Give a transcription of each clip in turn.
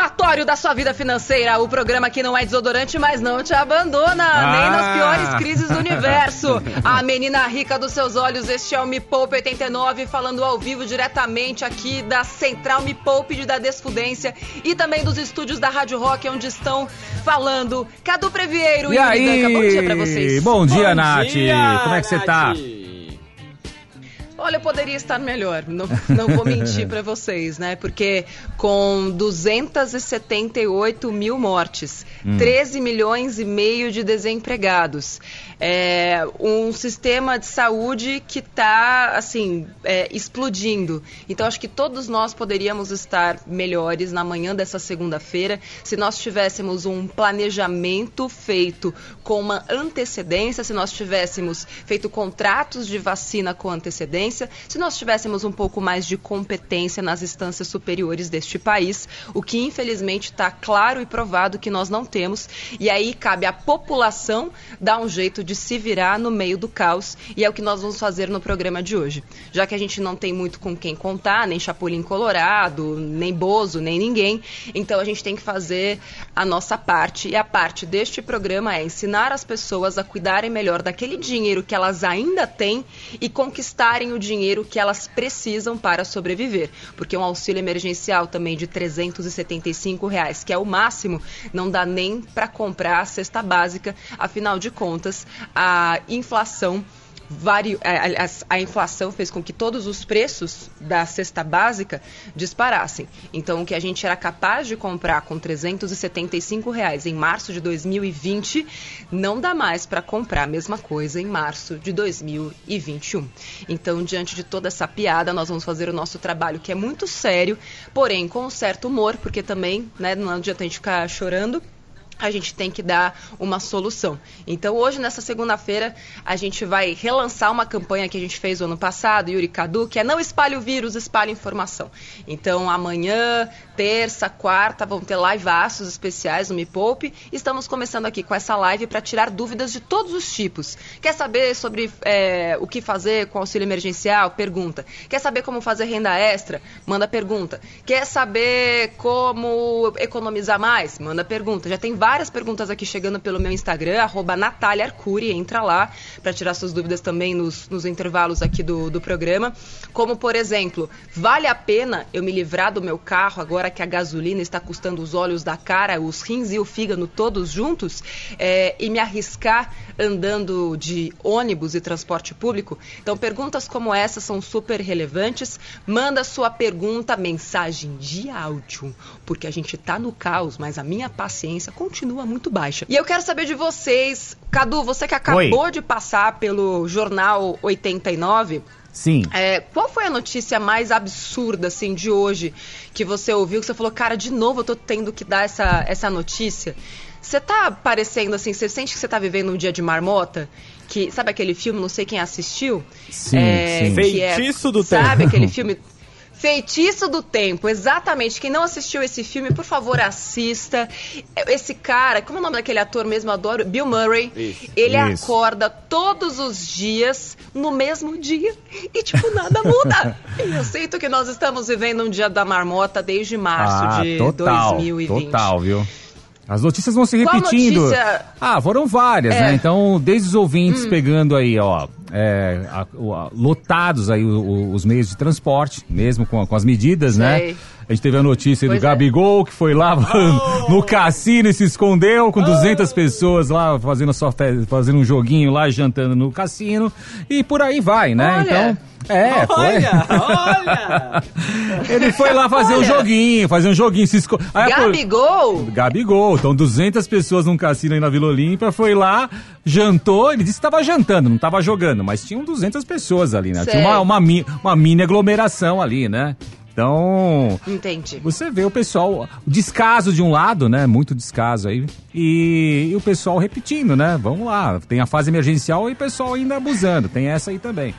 O reformatório da sua vida financeira, o programa que não é desodorante, mas não te abandona, Ah. nem nas piores crises do universo. A menina rica dos seus olhos, este é o Me Poupe 89, falando ao vivo diretamente aqui da Central Me Poupe de da Desfudência e também dos estúdios da Rádio Rock, onde estão falando Cadu Previeiro e, E Yuri? Danca. Bom dia pra vocês. Bom dia, Bom Nath. dia, Como é que você tá? Olha, eu poderia estar melhor, não, não vou mentir pra vocês, né? Porque com 278 mil mortes, 13 milhões e meio de desempregados, é, um sistema de saúde que está, assim, é, explodindo. Então, acho que todos nós poderíamos estar melhores na manhã dessa segunda-feira se nós tivéssemos um planejamento feito com uma antecedência, se nós tivéssemos feito contratos de vacina com antecedência, se nós tivéssemos um pouco mais de competência nas instâncias superiores deste país, o que infelizmente está claro e provado que nós não temos. E aí cabe à população dar um jeito de se virar no meio do caos, e é o que nós vamos fazer no programa de hoje. Já que a gente não tem muito com quem contar, nem Chapolin Colorado, nem Bozo, nem ninguém, então a gente tem que fazer a nossa parte. E a parte deste programa é ensinar as pessoas a cuidarem melhor daquele dinheiro que elas ainda têm e conquistarem o dinheiro que elas precisam para sobreviver. Porque um auxílio emergencial também de 375 reais, que é o máximo, não dá nem para comprar a cesta básica. Afinal de contas, a inflação a, a- a inflação fez com que todos os preços da cesta básica disparassem. Então, o que a gente era capaz de comprar com 375 reais em março de 2020 não dá mais para comprar a mesma coisa em março de 2021. Então, diante de toda essa piada, nós vamos fazer o nosso trabalho que é muito sério, porém com um certo humor, porque também né, não adianta a gente ficar chorando a gente tem que dar uma solução. Então, hoje, nessa segunda-feira, a gente vai relançar uma campanha que a gente fez o ano passado, Yuri Cadu, que é não espalhe o vírus, espalhe informação. Então, amanhã, terça, quarta, vão ter liveaços especiais no Me Poupe. Estamos começando aqui com essa live para tirar dúvidas de todos os tipos. Quer saber sobre é, o que fazer com auxílio emergencial? Pergunta. Quer saber como fazer renda extra? Manda pergunta. Quer saber como economizar mais? Manda pergunta. Já tem várias perguntas aqui chegando pelo meu Instagram, arroba Natália Arcuri, entra lá para tirar suas dúvidas também nos, nos intervalos aqui do, do programa. Como, por exemplo, vale a pena eu me livrar do meu carro agora que a gasolina está custando os olhos da cara, os rins e o fígado todos juntos, é, e me arriscar andando de ônibus e transporte público? Então, perguntas como essa são super relevantes. Manda sua pergunta, mensagem de áudio, porque a gente tá no caos, mas a minha paciência continua muito baixa. E eu quero saber de vocês, Cadu, você que acabou de passar pelo Jornal 89, Sim. é, qual foi a notícia mais absurda, assim, de hoje que você ouviu, que você falou, cara, de novo eu tô tendo que dar essa, essa notícia? Você tá parecendo, assim, você sente que você tá vivendo um dia de marmota? Que, sabe aquele filme, não sei quem assistiu? Sim, É, sim. é- Feitiço do Sabe Tempo. aquele filme... Feitiço do Tempo, exatamente. Quem não assistiu esse filme, por favor, assista. Esse cara, como é o nome daquele ator mesmo? Eu adoro. Bill Murray. Isso. Ele Isso. acorda todos os dias no mesmo dia e, tipo, nada muda. Eu sinto que nós estamos vivendo um dia da marmota desde março Ah, de total, 2020. total, viu? As notícias vão se repetindo. notícia? Ah, foram várias, É. né? Então, desde os ouvintes Hum. pegando aí, ó, é, a- a- lotados aí o- o- os meios de transporte, mesmo com, com as medidas, né? Sei. A gente teve a notícia aí do Pois é. Gabigol, que foi lá no cassino e se escondeu com 200 pessoas lá fazendo, a sua fazendo um joguinho lá, jantando no cassino. E por aí vai, né? Olha. Então, é, foi. Olha, olha! Ele foi lá fazer um Olha. joguinho, fazer um joguinho, se esco... Aí a pol- Gabigol? Gabigol, então 200 pessoas num cassino aí na Vila Olímpia, foi lá, jantou, ele disse que estava jantando, não estava jogando, mas tinham 200 pessoas ali, né? Tinha Sei. uma, uma, mi- uma mini aglomeração ali, né? Então, Entendi. você vê o pessoal, o descaso de um lado, né? Muito descaso aí. E, e o pessoal repetindo, né? Vamos lá, tem a fase emergencial e o pessoal ainda abusando, tem essa aí também.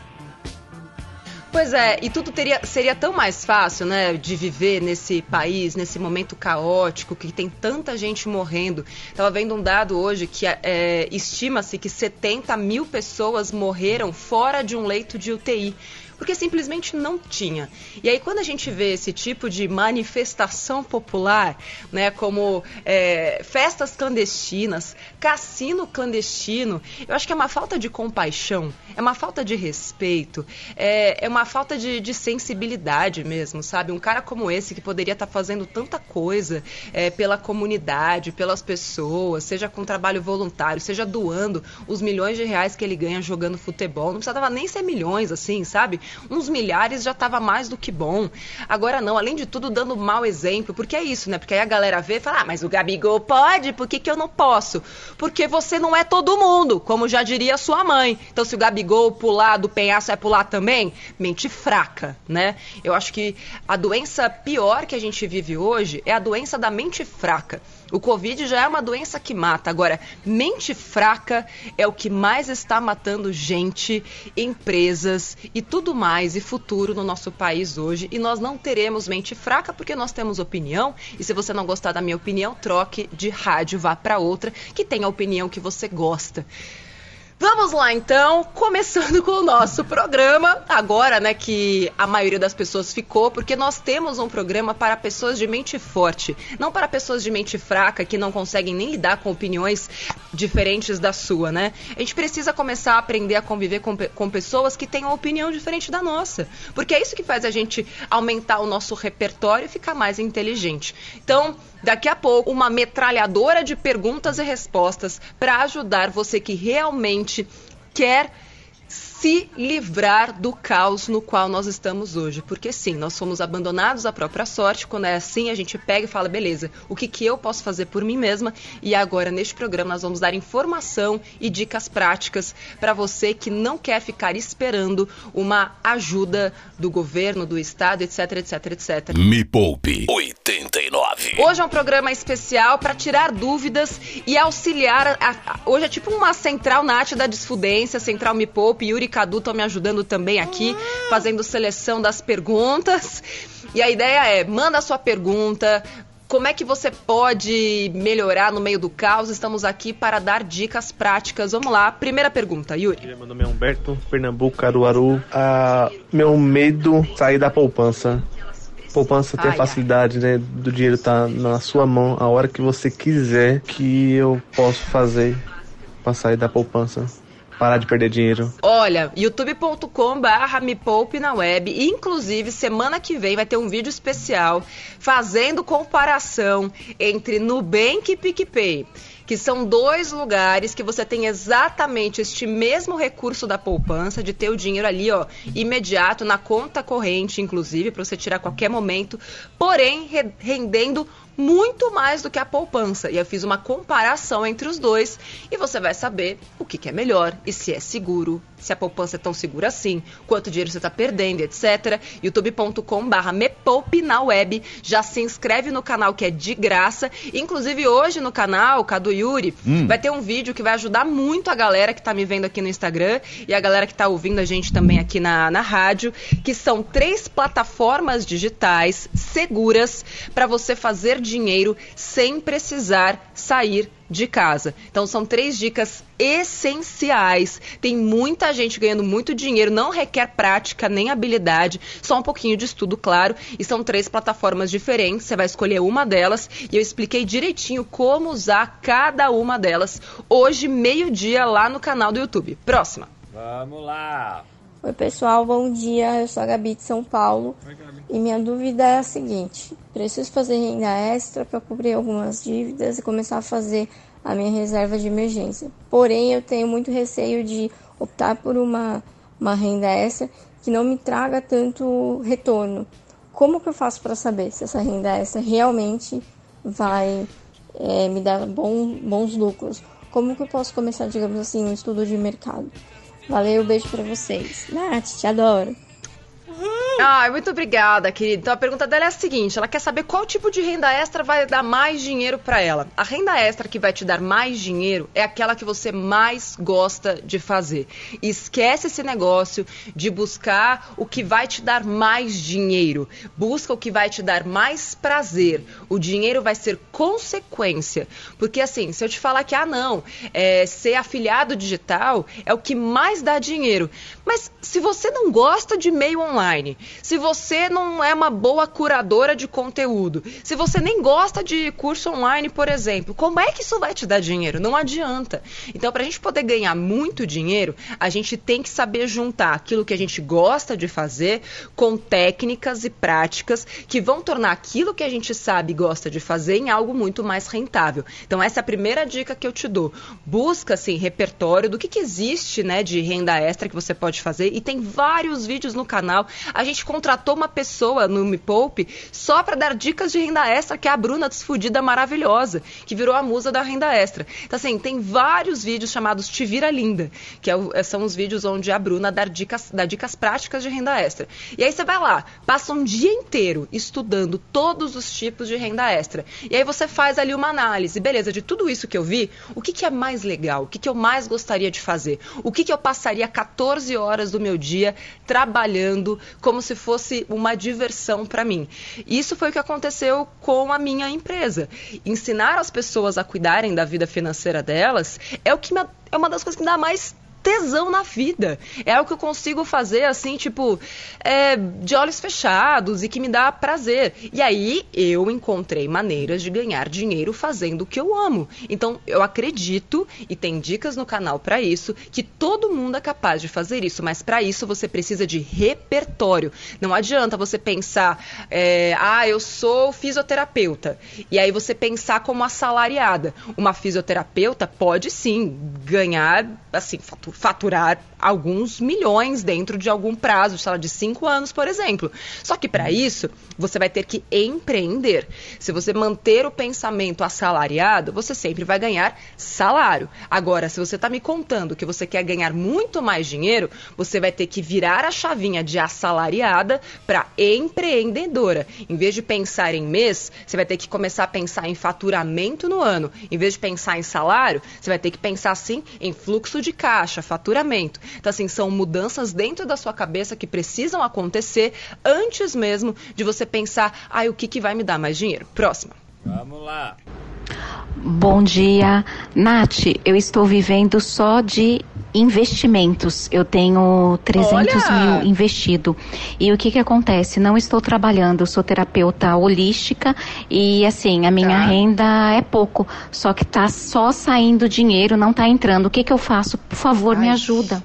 Pois é, e tudo teria, seria tão mais fácil, né, de viver nesse país, nesse momento caótico, que tem tanta gente morrendo. Estava vendo um dado hoje que é, estima-se que 70 mil pessoas morreram fora de um leito de UTI porque simplesmente não tinha. E aí, quando a gente vê esse tipo de manifestação popular, né, como é, festas clandestinas, cassino clandestino, eu acho que é uma falta de compaixão, é uma falta de respeito, é, é uma falta de, de sensibilidade mesmo, sabe? Um cara como esse que poderia estar tá fazendo tanta coisa é, pela comunidade, pelas pessoas, seja com trabalho voluntário, seja doando os milhões de reais que ele ganha jogando futebol, não precisava nem ser milhões assim, sabe? Uns milhares já estava mais do que bom. Agora não, além de tudo, dando mau exemplo, porque é isso, né? Porque aí a galera vê e fala, ah, mas o Gabigol pode, por que, que eu não posso? Porque você não é todo mundo, como já diria sua mãe. Então, se o Gabigol pular do penhasco, vai pular também? Mente fraca, né? Eu acho que a doença pior que a gente vive hoje é a doença da mente fraca. O Covid já é uma doença que mata. Agora, mente fraca é o que mais está matando gente, empresas e tudo mais, e futuro no nosso país hoje. E nós não teremos mente fraca porque nós temos opinião. E se você não gostar da minha opinião, troque de rádio, vá para outra que tem a opinião que você gosta. Vamos lá então, começando com o nosso programa, agora, né, que a maioria das pessoas ficou, porque nós temos um programa para pessoas de mente forte, não para pessoas de mente fraca que não conseguem nem lidar com opiniões diferentes da sua, né? A gente precisa começar a aprender a conviver com, com pessoas que tenham opinião diferente da nossa, porque é isso que faz a gente aumentar o nosso repertório e ficar mais inteligente. Então, Daqui a pouco, uma metralhadora de perguntas e respostas para ajudar você que realmente quer se livrar do caos no qual nós estamos hoje. Porque sim, nós fomos abandonados à própria sorte. Quando é assim, a gente pega e fala: beleza, o que, que eu posso fazer por mim mesma? E agora, neste programa, nós vamos dar informação e dicas práticas para você que não quer ficar esperando uma ajuda do governo, do Estado, etc, etc, etc. Me Poupe 89. Hoje é um programa especial para tirar dúvidas e auxiliar. A, a, hoje é tipo uma central Nath da Desfudência, Central Me Poupe, Yuri Cadu estão me ajudando também aqui, fazendo seleção das perguntas. E a ideia é, manda a sua pergunta, como é que você pode melhorar no meio do caos? Estamos aqui para dar dicas práticas. Vamos lá. Primeira pergunta, Yuri. Meu nome é Humberto, Pernambuco, Caruaru. Ah, meu medo sair da poupança. Poupança tem ai, a facilidade, ai. né, do dinheiro estar tá na sua mão a hora que você quiser que eu posso fazer para sair da poupança parar de perder dinheiro? Olha, youtube.com barra me poupe na web. Inclusive, semana que vem vai ter um vídeo especial fazendo comparação entre Nubank e PicPay que são dois lugares que você tem exatamente este mesmo recurso da poupança, de ter o dinheiro ali, ó, imediato, na conta corrente, inclusive, para você tirar a qualquer momento, porém rendendo muito mais do que a poupança. E eu fiz uma comparação entre os dois e você vai saber o que, é melhor e se é seguro, se a poupança é tão segura assim, quanto dinheiro você está perdendo, etc. youtube.com/barra me poupe na web. Já se inscreve no canal que é de graça. Inclusive hoje no canal, Cadu Yuri, hum. vai ter um vídeo que vai ajudar muito a galera que está me vendo aqui no Instagram e a galera que está ouvindo a gente também aqui na, na rádio, que são três plataformas digitais seguras para você fazer dinheiro sem precisar sair de casa. Então são três dicas essenciais. Tem muita gente ganhando muito dinheiro, não requer prática nem habilidade, só um pouquinho de estudo, claro. E são três plataformas diferentes, você vai escolher uma delas e eu expliquei direitinho como usar cada uma delas hoje, meio-dia, lá no canal do YouTube. Próxima. Vamos lá. Oi, pessoal, bom dia. Eu sou a Gabi de São Paulo. Oi. E minha dúvida é a seguinte: preciso fazer renda extra para cobrir algumas dívidas e começar a fazer a minha reserva de emergência. Porém, eu tenho muito receio de optar por uma, uma renda extra que não me traga tanto retorno. Como que eu faço para saber se essa renda extra realmente vai é, me dar bom, bons lucros? Como que eu posso começar, digamos assim, um estudo de mercado? Valeu, beijo para vocês. Nath, te adoro. Ah, muito obrigada, querida. Então a pergunta dela é a seguinte: ela quer saber qual tipo de renda extra vai dar mais dinheiro para ela. A renda extra que vai te dar mais dinheiro é aquela que você mais gosta de fazer. Esquece esse negócio de buscar o que vai te dar mais dinheiro. Busca o que vai te dar mais prazer. O dinheiro vai ser consequência. Porque assim, se eu te falar que, ah, não, é, ser afiliado digital é o que mais dá dinheiro. Mas se você não gosta de meio online, se você não é uma boa curadora de conteúdo, se você nem gosta de curso online, por exemplo, como é que isso vai te dar dinheiro? Não adianta. Então, para a gente poder ganhar muito dinheiro, a gente tem que saber juntar aquilo que a gente gosta de fazer com técnicas e práticas que vão tornar aquilo que a gente sabe e gosta de fazer em algo muito mais rentável. Então, essa é a primeira dica que eu te dou. Busca, assim, repertório do que, que existe, né, de renda extra que você pode fazer e tem vários vídeos no canal. A gente contratou uma pessoa no Me Poupe só para dar dicas de renda extra, que é a Bruna Desfudida Maravilhosa, que virou a musa da renda extra. Então, assim, tem vários vídeos chamados Te Vira Linda, que é, é, são os vídeos onde a Bruna dá dicas, dá dicas práticas de renda extra. E aí você vai lá, passa um dia inteiro estudando todos os tipos de renda extra. E aí você faz ali uma análise, beleza, de tudo isso que eu vi, o que, que é mais legal? O que, que eu mais gostaria de fazer? O que, que eu passaria 14 horas do meu dia trabalhando como se fosse uma diversão para mim. Isso foi o que aconteceu com a minha empresa. Ensinar as pessoas a cuidarem da vida financeira delas é o que me, é uma das coisas que me dá mais tesão na vida. É algo que eu consigo fazer assim, tipo, é, de olhos fechados e que me dá prazer. E aí eu encontrei maneiras de ganhar dinheiro fazendo o que eu amo. Então eu acredito e tem dicas no canal para isso que todo mundo é capaz de fazer isso, mas para isso você precisa de repertório. Não adianta você pensar, é, ah, eu sou fisioterapeuta e aí você pensar como assalariada. Uma fisioterapeuta pode sim ganhar assim faturar alguns milhões dentro de algum prazo, sei lá, de cinco anos, por exemplo. Só que para isso, você vai ter que empreender. Se você manter o pensamento assalariado, você sempre vai ganhar salário. Agora, se você está me contando que você quer ganhar muito mais dinheiro, você vai ter que virar a chavinha de assalariada para empreendedora. Em vez de pensar em mês, você vai ter que começar a pensar em faturamento no ano. Em vez de pensar em salário, você vai ter que pensar assim em fluxo de caixa, faturamento. Então, assim, são mudanças dentro da sua cabeça que precisam acontecer antes mesmo de você pensar, ai, ah, o que, que vai me dar mais dinheiro? Próxima. Vamos lá. Bom dia, Nath. Eu estou vivendo só de investimentos. Eu tenho 300 Olha! mil investido. E o que que acontece? Não estou trabalhando. Eu sou terapeuta holística e assim a minha tá. renda é pouco. Só que tá só saindo dinheiro, não tá entrando. O que que eu faço? Por favor, Ai. me ajuda.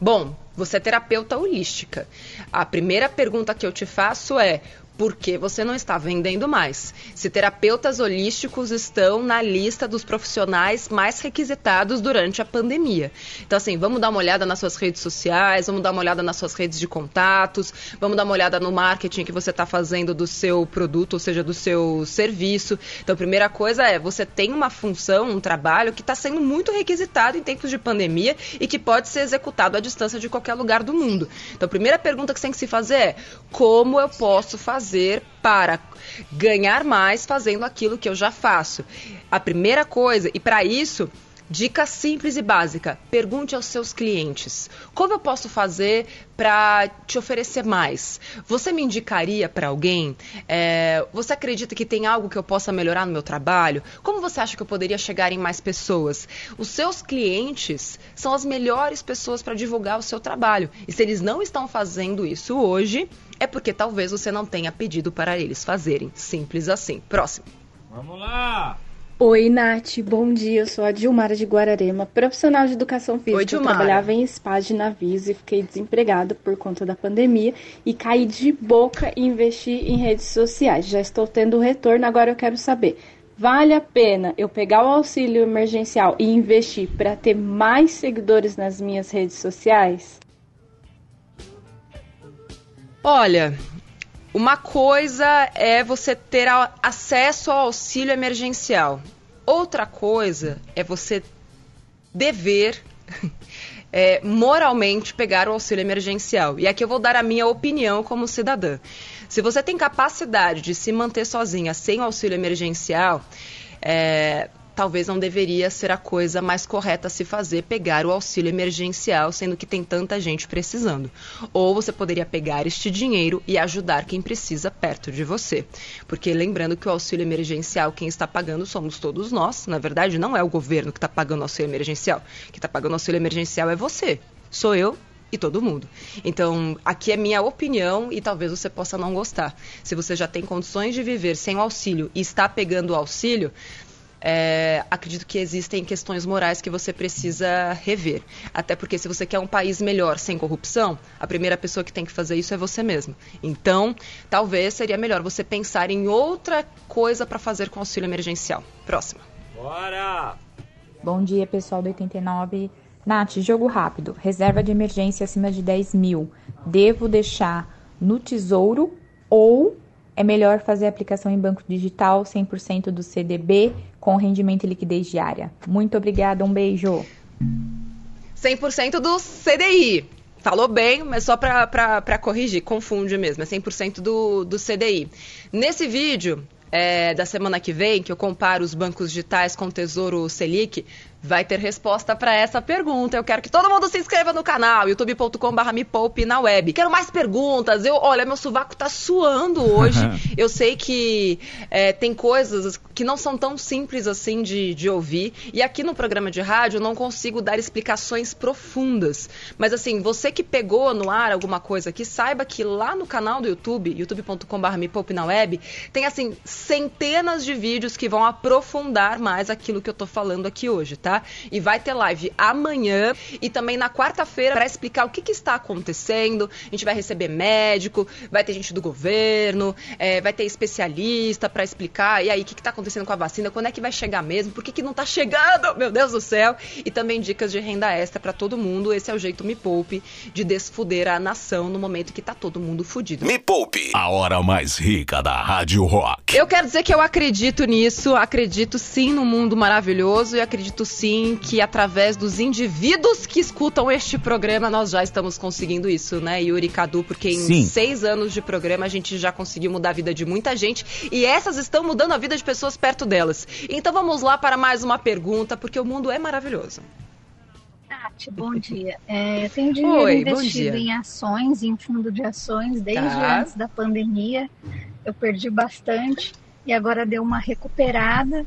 Bom, você é terapeuta holística. A primeira pergunta que eu te faço é: porque você não está vendendo mais. Se terapeutas holísticos estão na lista dos profissionais mais requisitados durante a pandemia. Então, assim, vamos dar uma olhada nas suas redes sociais, vamos dar uma olhada nas suas redes de contatos, vamos dar uma olhada no marketing que você está fazendo do seu produto, ou seja, do seu serviço. Então, a primeira coisa é, você tem uma função, um trabalho que está sendo muito requisitado em tempos de pandemia e que pode ser executado à distância de qualquer lugar do mundo. Então, a primeira pergunta que você tem que se fazer é, como eu posso fazer fazer para ganhar mais fazendo aquilo que eu já faço? A primeira coisa, e para isso, Dica simples e básica: pergunte aos seus clientes: como eu posso fazer para te oferecer mais? Você me indicaria para alguém? É, você acredita que tem algo que eu possa melhorar no meu trabalho? Como você acha que eu poderia chegar em mais pessoas? Os seus clientes são as melhores pessoas para divulgar o seu trabalho. E se eles não estão fazendo isso hoje, é porque talvez você não tenha pedido para eles fazerem. Simples assim. Próximo. Vamos lá! Oi, Nath, bom dia. Eu sou a Dilmara de Guararema, profissional de educação física. Oi, Dilmara. Eu trabalhava em spa de navios e fiquei desempregada por conta da pandemia e caí de boca e investi em redes sociais. Já estou tendo retorno, agora eu quero saber. Vale a pena eu pegar o auxílio emergencial e investir para ter mais seguidores nas minhas redes sociais? Olha, uma coisa é você ter acesso ao auxílio emergencial. Outra coisa é você dever é, moralmente pegar o auxílio emergencial. E aqui eu vou dar a minha opinião como cidadã. Se você tem capacidade de se manter sozinha sem o auxílio emergencial, é, talvez não deveria ser a coisa mais correta a se fazer pegar o auxílio emergencial, sendo que tem tanta gente precisando. Ou você poderia pegar este dinheiro e ajudar quem precisa perto de você. Porque lembrando que o auxílio emergencial, quem está pagando somos todos nós. Na verdade, não é o governo que está pagando o auxílio emergencial. Quem está pagando o auxílio emergencial é você. Sou eu e todo mundo. Então, aqui é minha opinião e talvez você possa não gostar. Se você já tem condições de viver sem o auxílio e está pegando o auxílio, é, acredito que existem questões morais que você precisa rever. Até porque se você quer um país melhor sem corrupção, a primeira pessoa que tem que fazer isso é você mesmo. Então, talvez seria melhor você pensar em outra coisa para fazer com auxílio emergencial. Próxima. Bora! Bom dia, pessoal do 89. Nath, jogo rápido. Reserva de emergência acima de 10 mil. Devo deixar no tesouro ou é melhor fazer aplicação em banco digital 100% do CDB com rendimento e liquidez diária? Muito obrigada, um beijo. 100% do CDI. Falou bem, mas só para corrigir, confunde mesmo, é 100% do, do CDI. Nesse vídeo, é, da semana que vem, que eu comparo os bancos digitais com o Tesouro Selic, vai ter resposta para essa pergunta. Eu quero que todo mundo se inscreva no canal, youtube.com.br me poupe na web. Quero mais perguntas. Eu, olha, meu sovaco tá suando hoje. eu sei que é, tem coisas que não são tão simples assim de, de ouvir. E aqui no programa de rádio eu não consigo dar explicações profundas. Mas assim, você que pegou no ar alguma coisa aqui, saiba que lá no canal do YouTube, youtube.com.br me poupe na web, tem assim centenas de vídeos que vão aprofundar mais aquilo que eu tô falando aqui hoje, tá? Tá? E vai ter live amanhã e também na quarta-feira para explicar o que, que, está acontecendo. A gente vai receber médico, vai ter gente do governo, é, vai ter especialista para explicar. E aí, o que está acontecendo com a vacina? Quando é que vai chegar mesmo? Por que, que não está chegando? Meu Deus do céu! E também dicas de renda extra para todo mundo. Esse é o jeito Me Poupe de desfuder a nação no momento que tá todo mundo fudido. Me Poupe, a hora mais rica da Rádio Rock. Eu quero dizer que eu acredito nisso, acredito sim no mundo maravilhoso e acredito sim sim que através dos indivíduos que escutam este programa nós já estamos conseguindo isso, né, Yuri Cadu? Porque em sim. seis anos de programa a gente já conseguiu mudar a vida de muita gente e essas estão mudando a vida de pessoas perto delas. Então vamos lá para mais uma pergunta, porque o mundo é maravilhoso. Tati, bom dia. É, eu tenho dinheiro Oi, investido em ações, em fundo de ações, desde tá. antes da pandemia. Eu perdi bastante e agora deu uma recuperada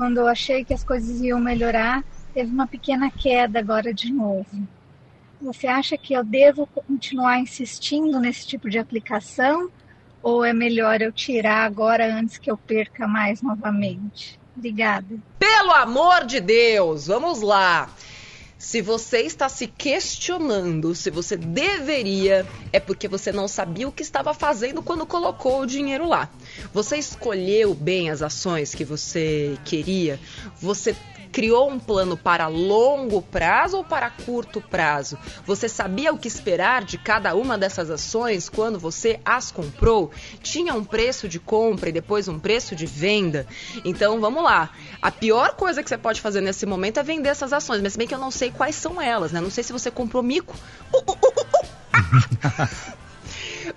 quando eu achei que as coisas iam melhorar, teve uma pequena queda agora de novo. Você acha que eu devo continuar insistindo nesse tipo de aplicação ou é melhor eu tirar agora antes que eu perca mais novamente? Obrigada. Pelo amor de Deus, vamos lá. Se você está se questionando se você deveria, é porque você não sabia o que estava fazendo quando colocou o dinheiro lá. Você escolheu bem as ações que você queria? Você criou um plano para longo prazo ou para curto prazo? Você sabia o que esperar de cada uma dessas ações quando você as comprou? Tinha um preço de compra e depois um preço de venda? Então vamos lá. A pior coisa que você pode fazer nesse momento é vender essas ações, mas bem que eu não sei quais são elas, né? Não sei se você comprou mico. Uh, uh, uh, ah!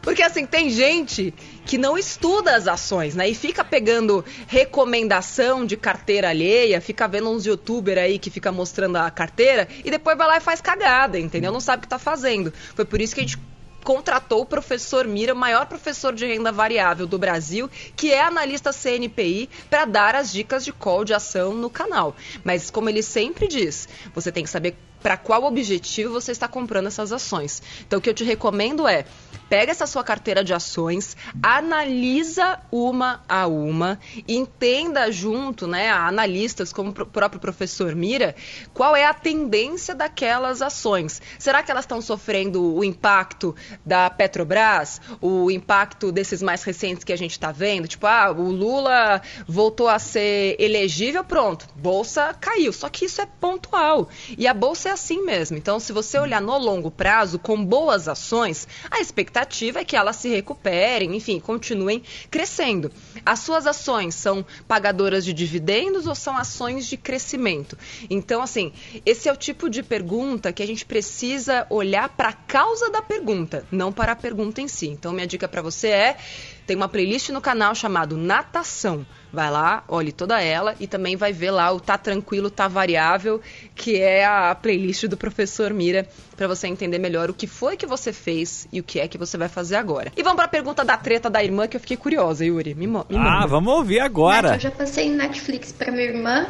Porque assim, tem gente que não estuda as ações, né? E fica pegando recomendação de carteira alheia, fica vendo uns youtuber aí que fica mostrando a carteira e depois vai lá e faz cagada, entendeu? Não sabe o que tá fazendo. Foi por isso que a gente contratou o professor Mira, maior professor de renda variável do Brasil, que é analista CNPI, para dar as dicas de call de ação no canal. Mas como ele sempre diz, você tem que saber para qual objetivo você está comprando essas ações. Então, o que eu te recomendo é pega essa sua carteira de ações, analisa uma a uma, entenda junto, né, a analistas como o próprio professor Mira, qual é a tendência daquelas ações. Será que elas estão sofrendo o impacto da Petrobras, o impacto desses mais recentes que a gente está vendo, tipo, ah, o Lula voltou a ser elegível, pronto, bolsa caiu. Só que isso é pontual. E a bolsa é assim mesmo. Então, se você olhar no longo prazo, com boas ações, a expectativa é que elas se recuperem, enfim, continuem crescendo. As suas ações são pagadoras de dividendos ou são ações de crescimento? Então, assim, esse é o tipo de pergunta que a gente precisa olhar para a causa da pergunta, não para a pergunta em si. Então, minha dica para você é tem uma playlist no canal chamado Natação. Vai lá, olhe toda ela e também vai ver lá o Tá Tranquilo, Tá Variável, que é a playlist do professor Mira, para você entender melhor o que foi que você fez e o que é que você vai fazer agora. E vamos para a pergunta da treta da irmã, que eu fiquei curiosa, Yuri. Me, me ah, vamos ouvir agora. eu já passei Netflix para minha irmã,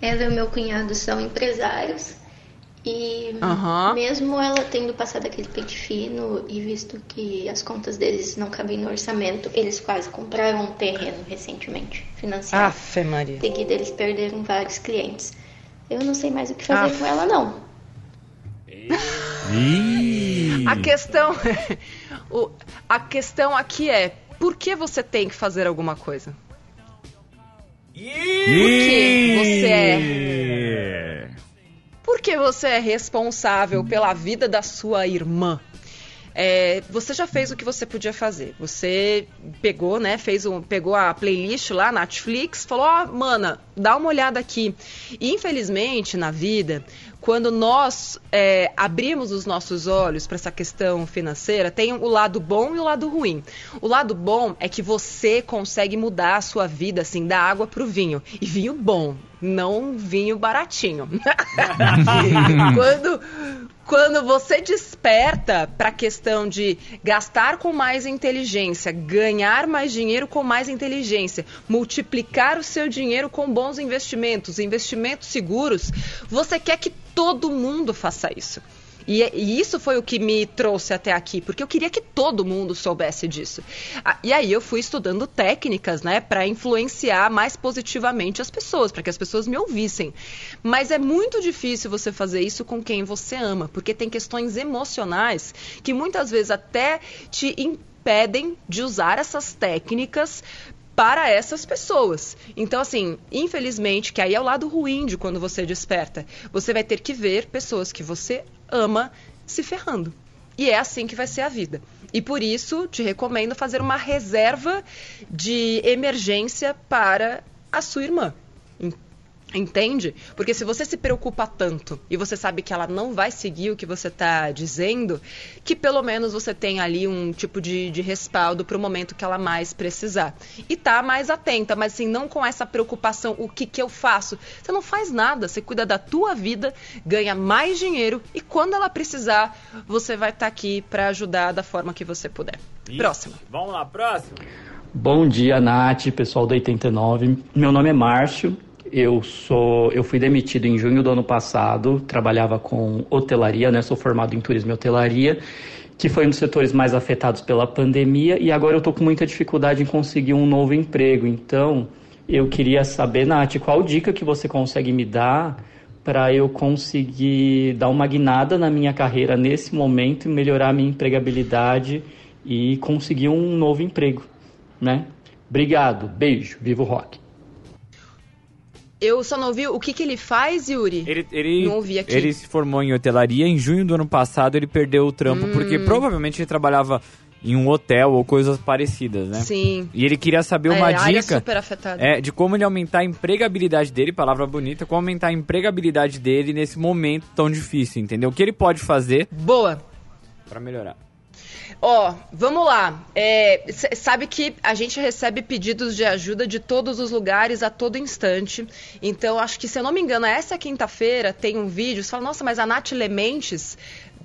ela e o meu cunhado são empresários. E uhum. mesmo ela tendo passado aquele pente fino e visto que as contas deles não cabem no orçamento, eles quase compraram um terreno recentemente, financiado. Afe Maria. Seguida eles perderam vários clientes. Eu não sei mais o que fazer Aff. com ela, não. a questão o, a questão aqui é por que você tem que fazer alguma coisa? Porque você é porque você é responsável pela vida da sua irmã. É, você já fez o que você podia fazer. Você pegou, né? Fez um, pegou a playlist lá na Netflix, falou, ó, oh, mana, dá uma olhada aqui. E, infelizmente, na vida, quando nós é, abrimos os nossos olhos para essa questão financeira, tem o lado bom e o lado ruim. O lado bom é que você consegue mudar a sua vida, assim, da água para o vinho. E vinho bom, não vinho baratinho. quando, quando você desperta para a questão de gastar com mais inteligência, ganhar mais dinheiro com mais inteligência, multiplicar o seu dinheiro com bons investimentos, investimentos seguros, você quer que todo mundo faça isso. E, e, isso foi o que me trouxe até aqui, porque eu queria que todo mundo soubesse disso. Ah, e aí eu fui estudando técnicas, né, para influenciar mais positivamente as pessoas, para que as pessoas me ouvissem. Mas é muito difícil você fazer isso com quem você ama, porque tem questões emocionais que muitas vezes até te impedem de usar essas técnicas para essas pessoas. Então, assim, infelizmente, que aí é o lado ruim de quando você desperta. Você vai ter que ver pessoas que você ama se ferrando. E é assim que vai ser a vida. E por isso te recomendo fazer uma reserva de emergência para a sua irmã. Entende? Porque se você se preocupa tanto e você sabe que ela não vai seguir o que você está dizendo, que pelo menos você tem ali um tipo de, de respaldo para o momento que ela mais precisar. E tá mais atenta, mas assim, não com essa preocupação, o que, que eu faço? Você não faz nada, você cuida da tua vida, ganha mais dinheiro e quando ela precisar, você vai estar tá aqui para ajudar da forma que você puder. Isso. Próximo. Vamos lá, próximo. Bom dia, Nath, pessoal do 89. Meu nome é Márcio eu sou, eu fui demitido em junho do ano passado, trabalhava com hotelaria, né? Sou formado em turismo e hotelaria, que foi um dos setores mais afetados pela pandemia e agora eu estou com muita dificuldade em conseguir um novo emprego. Então, eu queria saber, Nath, qual dica que você consegue me dar para eu conseguir dar uma guinada na minha carreira nesse momento e melhorar a minha empregabilidade e conseguir um novo emprego, né? Obrigado, beijo, vivo rock. Eu só não ouvi o que, que ele faz, Yuri. Ele, ele, não ouvi aqui. Ele se formou em hotelaria. Em junho do ano passado, ele perdeu o trampo, hum. porque provavelmente ele trabalhava em um hotel ou coisas parecidas, né? Sim. E ele queria saber uma é, dica super afetada. É, de como ele aumentar a empregabilidade dele, palavra bonita, como aumentar a empregabilidade dele nesse momento tão difícil, entendeu? O que ele pode fazer? Boa. Para melhorar. Ó, vamos lá. É, sabe que a gente recebe pedidos de ajuda de todos os lugares a todo instante. Então, acho que, se eu não me engano, essa quinta-feira tem um vídeo. Você fala, nossa, mas a Nath Lementes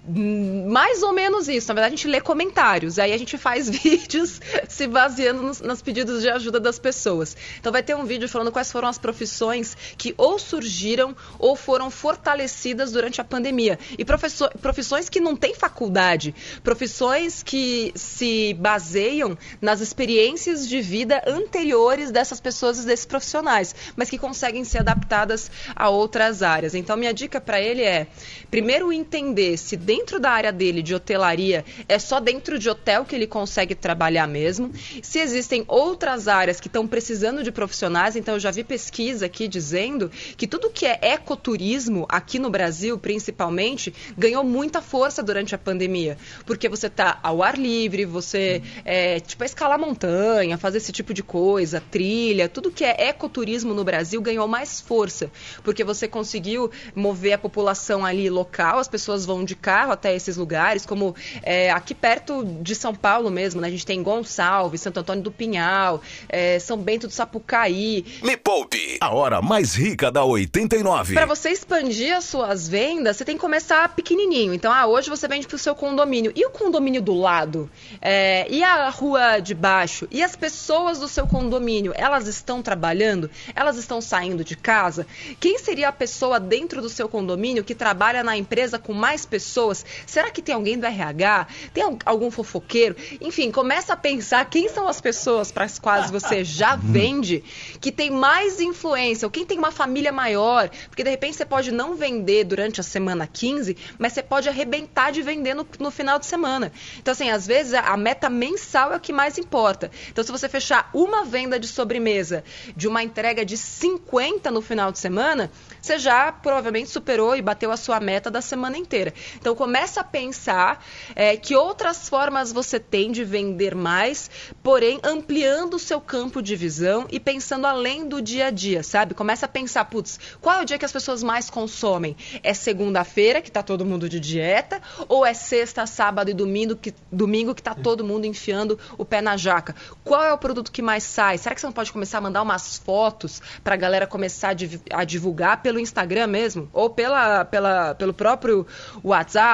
mais ou menos isso. Na verdade, a gente lê comentários. Aí a gente faz vídeos se baseando nos, nos, pedidos de ajuda das pessoas. Então vai ter um vídeo falando quais foram as profissões que ou surgiram ou foram fortalecidas durante a pandemia. E profissões que não têm faculdade. Profissões que se baseiam nas experiências de vida anteriores dessas pessoas e desses profissionais, mas que conseguem ser adaptadas a outras áreas. Então minha dica para ele é, primeiro entender se dentro dentro da área dele de hotelaria, é só dentro de hotel que ele consegue trabalhar mesmo. Se existem outras áreas que estão precisando de profissionais, então eu já vi pesquisa aqui dizendo que tudo que é ecoturismo aqui no Brasil, principalmente, ganhou muita força durante a pandemia, porque você está ao ar livre, você é, tipo escalar montanha, fazer esse tipo de coisa, trilha, tudo que é ecoturismo no Brasil ganhou mais força, porque você conseguiu mover a população ali local, as pessoas vão de carro até esses lugares, como é, aqui perto de São Paulo mesmo, né? A gente tem Gonçalves, Santo Antônio do Pinhal, é, São Bento do Sapucaí. Me Poupe, a hora mais rica da 89. Para você expandir as suas vendas, você tem que começar pequenininho. Então, ah, hoje você vende para o seu condomínio. E o condomínio do lado? É, e a rua de baixo? E as pessoas do seu condomínio? Elas estão trabalhando? Elas estão saindo de casa? Quem seria a pessoa dentro do seu condomínio que trabalha na empresa com mais pessoas? Será que tem alguém do RH? Tem algum fofoqueiro? Enfim, começa a pensar quem são as pessoas para as quais você já vende que tem mais influência, ou quem tem uma família maior, porque de repente você pode não vender durante a semana 15, mas você pode arrebentar de vender no, no final de semana. Então, assim, às vezes a, a meta mensal é o que mais importa. Então, se você fechar uma venda de sobremesa de uma entrega de 50 no final de semana, você já provavelmente superou e bateu a sua meta da semana inteira. Então começa a pensar é, que outras formas você tem de vender mais, porém ampliando o seu campo de visão e pensando além do dia a dia, sabe? Começa a pensar, putz, qual é o dia que as pessoas mais consomem? É segunda-feira, que tá todo mundo de dieta, ou é sexta, sábado e domingo que, domingo que tá todo mundo enfiando o pé na jaca? Qual é o produto que mais sai? Será que você não pode começar a mandar umas fotos para a galera começar a divulgar pelo Instagram mesmo, ou pela, pela, pelo próprio WhatsApp,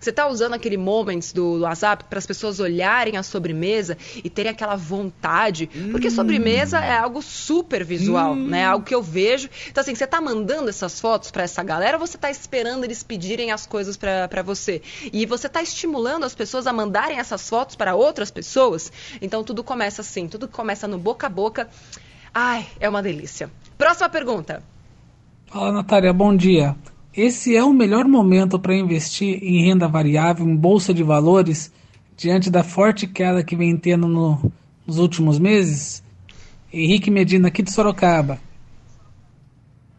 você está usando aquele moments do WhatsApp para as pessoas olharem a sobremesa e terem aquela vontade, hum. porque sobremesa é algo super visual, hum. né? Algo que eu vejo. Então assim, você está mandando essas fotos para essa galera ou você está esperando eles pedirem as coisas para você? E você está estimulando as pessoas a mandarem essas fotos para outras pessoas? Então tudo começa assim, tudo começa no boca a boca. Ai, é uma delícia. Próxima pergunta. Fala, Natália, bom dia. Esse é o melhor momento para investir em renda variável, em bolsa de valores, diante da forte queda que vem tendo no, nos últimos meses? Henrique Medina, aqui de Sorocaba.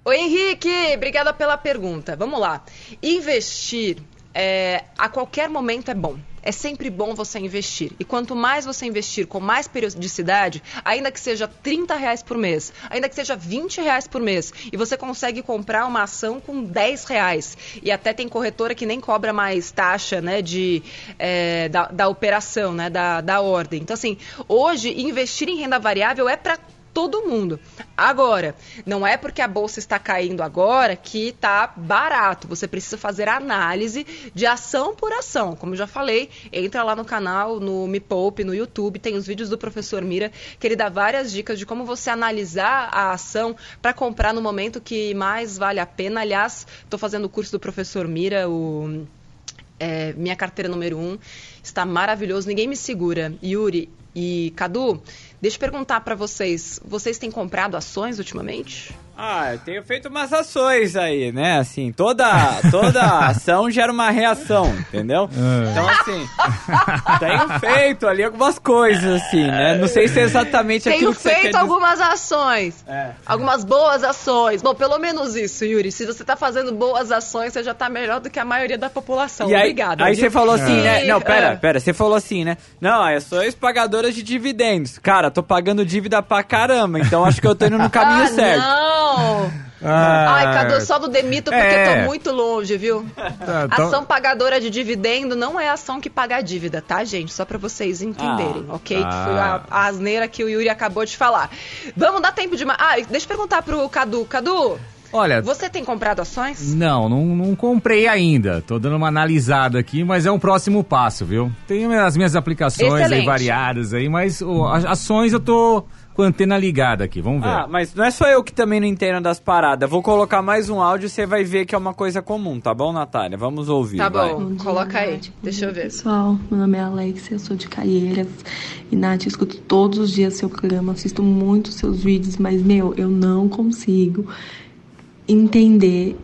Oi, Henrique, obrigada pela pergunta. Vamos lá. Investir é, a qualquer momento é bom é sempre bom você investir. E quanto mais você investir com mais periodicidade, ainda que seja 30 reais por mês, ainda que seja 20 reais por mês, e você consegue comprar uma ação com 10 reais. E até tem corretora que nem cobra mais taxa né, de, é, da, da operação, né, da, da ordem. Então, assim, hoje investir em renda variável é para todo mundo. Agora, não é porque a bolsa está caindo agora que está barato. Você precisa fazer análise de ação por ação. Como eu já falei, entra lá no canal, no Me Poupe, no YouTube, tem os vídeos do professor Mira, que ele dá várias dicas de como você analisar a ação para comprar no momento que mais vale a pena. Aliás, estou fazendo o curso do professor Mira, o é, minha carteira número um. Está maravilhoso, ninguém me segura. Yuri e Cadu, Deixa eu perguntar para vocês, vocês têm comprado ações ultimamente? Ah, eu tenho feito umas ações aí, né? Assim, toda, toda ação gera uma reação, entendeu? É. Então, assim, tenho feito ali algumas coisas, assim, né? Não sei se é exatamente tenho aquilo que você quer Tenho feito algumas ações. É. Algumas boas ações. Bom, pelo menos isso, Yuri. Se você tá fazendo boas ações, você já tá melhor do que a maioria da população. E aí, Obrigada. Aí viu? você falou assim, né? Não, pera, é. pera. Você falou assim, né? Não, ações pagadoras de dividendos. Cara, tô pagando dívida pra caramba, então acho que eu tô indo no caminho ah, certo. Não! Ah, Ai, Cadu, só do demito porque é. tô muito longe, viu? Tá, então... Ação pagadora de dividendo não é ação que paga a dívida, tá, gente? Só para vocês entenderem, ah, ok? Ah. Foi a, a asneira que o Yuri acabou de falar. Vamos dar tempo de... Ah, deixa eu perguntar pro Cadu. Cadu, Olha. Você tem comprado ações? Não, não, não comprei ainda. Tô dando uma analisada aqui, mas é um próximo passo, viu? Tenho as minhas aplicações Excelente. aí variadas aí, mas oh, ações eu tô com a antena ligada aqui, vamos ver. Ah, mas não é só eu que também não entendo das paradas. Vou colocar mais um áudio e você vai ver que é uma coisa comum, tá bom, Natália? Vamos ouvir. Tá bom, bom dia, coloca aí. Nath, Deixa eu ver. Pessoal, meu nome é Alexia, eu sou de Caieiras. E, Nath, eu escuto todos os dias seu programa, assisto muito seus vídeos, mas, meu, eu não consigo entender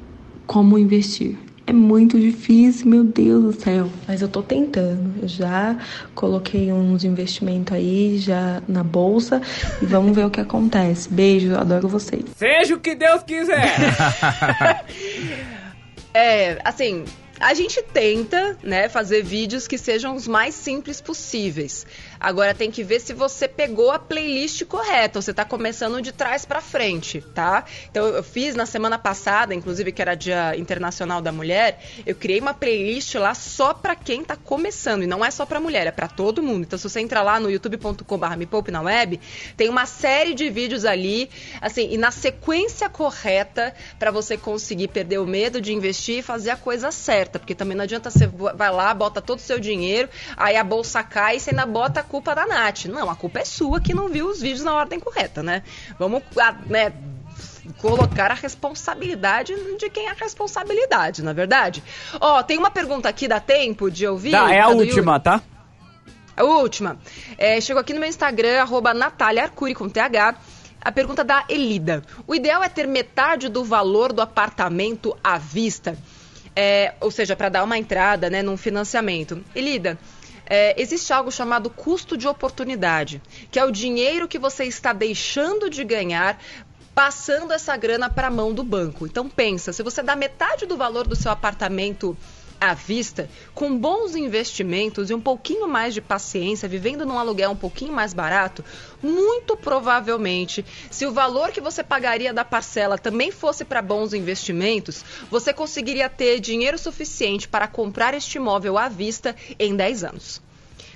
como investir. É muito difícil, meu Deus do céu. Mas eu tô tentando. Eu já coloquei uns investimentos aí, já na bolsa. E vamos ver o que acontece. Beijo, adoro vocês. Seja o que Deus quiser. é, assim, a gente tenta, né, fazer vídeos que sejam os mais simples possíveis. Agora tem que ver se você pegou a playlist correta, ou você está começando de trás para frente, tá? Então eu fiz na semana passada, inclusive que era Dia Internacional da Mulher, eu criei uma playlist lá só para quem está começando e não é só para mulher, é para todo mundo. Então se você entrar lá no youtube.com/me na web, tem uma série de vídeos ali, assim, e na sequência correta para você conseguir perder o medo de investir e fazer a coisa certa, porque também não adianta você vai lá, bota todo o seu dinheiro, aí a bolsa cai e você ainda bota culpa da Nath. Não, a culpa é sua que não viu os vídeos na ordem correta, né? Vamos, né? colocar a responsabilidade de quem é a responsabilidade, na é verdade. Ó, tem uma pergunta aqui, dá tempo de ouvir? Tá, é a última, Yuri? tá? A última. É, chegou aqui no meu Instagram, arroba Natália Arcuri, com TH. A pergunta da Elida. O ideal é ter metade do valor do apartamento à vista? É, ou seja, para dar uma entrada né, num financiamento. Elida, é, existe algo chamado custo de oportunidade, que é o dinheiro que você está deixando de ganhar passando essa grana para a mão do banco. Então pensa, se você dá metade do valor do seu apartamento à vista, com bons investimentos e um pouquinho mais de paciência, vivendo num aluguel um pouquinho mais barato, muito provavelmente, se o valor que você pagaria da parcela também fosse para bons investimentos, você conseguiria ter dinheiro suficiente para comprar este imóvel à vista em 10 anos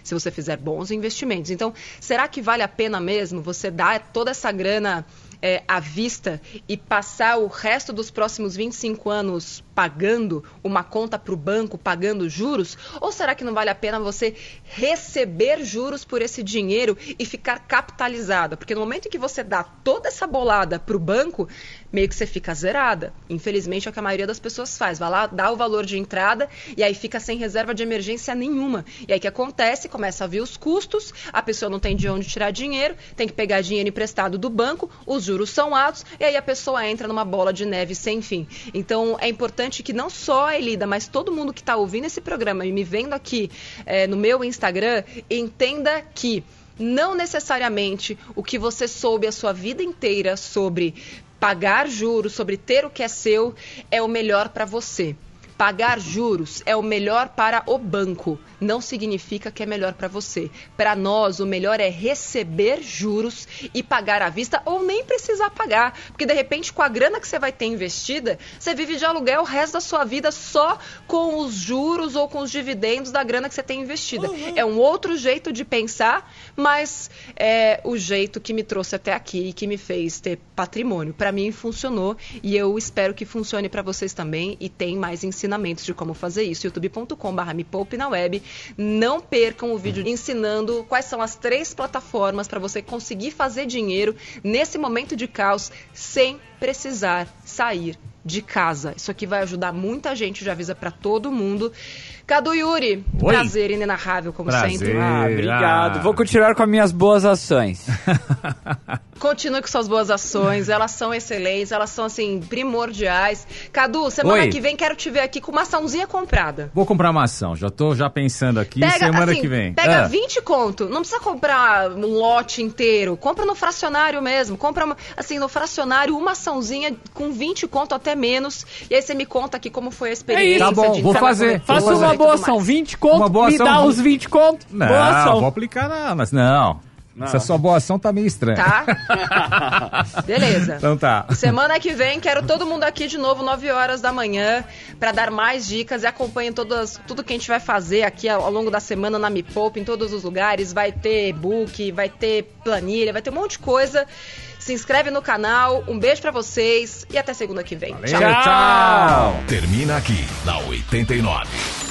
se você fizer bons investimentos. Então, será que vale a pena mesmo você dar toda essa grana é, à vista e passar o resto dos próximos 25 anos pagando uma conta para o banco, pagando juros? Ou será que não vale a pena você receber juros por esse dinheiro e ficar capitalizada? Porque no momento em que você dá toda essa bolada para o banco, meio que você fica zerada. Infelizmente é o que a maioria das pessoas faz. Vai lá, dá o valor de entrada e aí fica sem reserva de emergência nenhuma. E aí o que acontece? Começa a vir os custos, a pessoa não tem de onde tirar dinheiro, tem que pegar dinheiro emprestado do banco, os juros são altos e aí a pessoa entra numa bola de neve sem fim. Então é importante que não só a Elida, mas todo mundo que está ouvindo esse programa e me vendo aqui é, no meu Instagram, entenda que não necessariamente o que você soube a sua vida inteira sobre pagar juros, sobre ter o que é seu, é o melhor para você. Pagar juros é o melhor para o banco, não significa que é melhor para você. Para nós, o melhor é receber juros e pagar à vista ou nem precisar pagar, porque de repente com a grana que você vai ter investida, você vive de aluguel o resto da sua vida só com os juros ou com os dividendos da grana que você tem investida. Uhum. É um outro jeito de pensar, mas é o jeito que me trouxe até aqui e que me fez ter patrimônio. Para mim funcionou e eu espero que funcione para vocês também e tem mais ensinamentos ensinamentos de como fazer isso. youtube.com.br me poupe na web. Não percam o vídeo ensinando quais são as três plataformas para você conseguir fazer dinheiro nesse momento de caos sem precisar sair de casa. Isso aqui vai ajudar muita gente, já avisa para todo mundo. Cadu Yuri, Oi. prazer inenarrável, como prazer. sempre. Ah, obrigado. Ah. Vou continuar com as minhas boas ações. Continue com suas boas ações, elas são excelentes, elas são, assim, primordiais. Cadu, semana Oi. que vem quero te ver aqui com uma açãozinha comprada. Vou comprar uma ação, já tô já pensando aqui, pega, semana assim, que vem. Pega ah. 20 conto, não precisa comprar um lote inteiro, compra no fracionário mesmo, compra, assim, no fracionário uma açãozinha com 20 conto até menos, e aí você me conta aqui como foi a experiência. É tá bom, vou fazer. Faça uma boa ação, 20 conto, uma boa me ação, dá os 20 conto. Não, boa ação. vou aplicar não, mas não. Não. Essa sua boa ação tá meio estranha. Tá? Beleza. Então tá. Semana que vem, quero todo mundo aqui de novo, 9 horas da manhã, para dar mais dicas e acompanhe todas, tudo que a gente vai fazer aqui ao, ao longo da semana na Me Poupe, em todos os lugares. Vai ter e-book, vai ter planilha, vai ter um monte de coisa. Se inscreve no canal, um beijo para vocês e até segunda que vem. Valeu, tchau. tchau. Termina aqui na 89.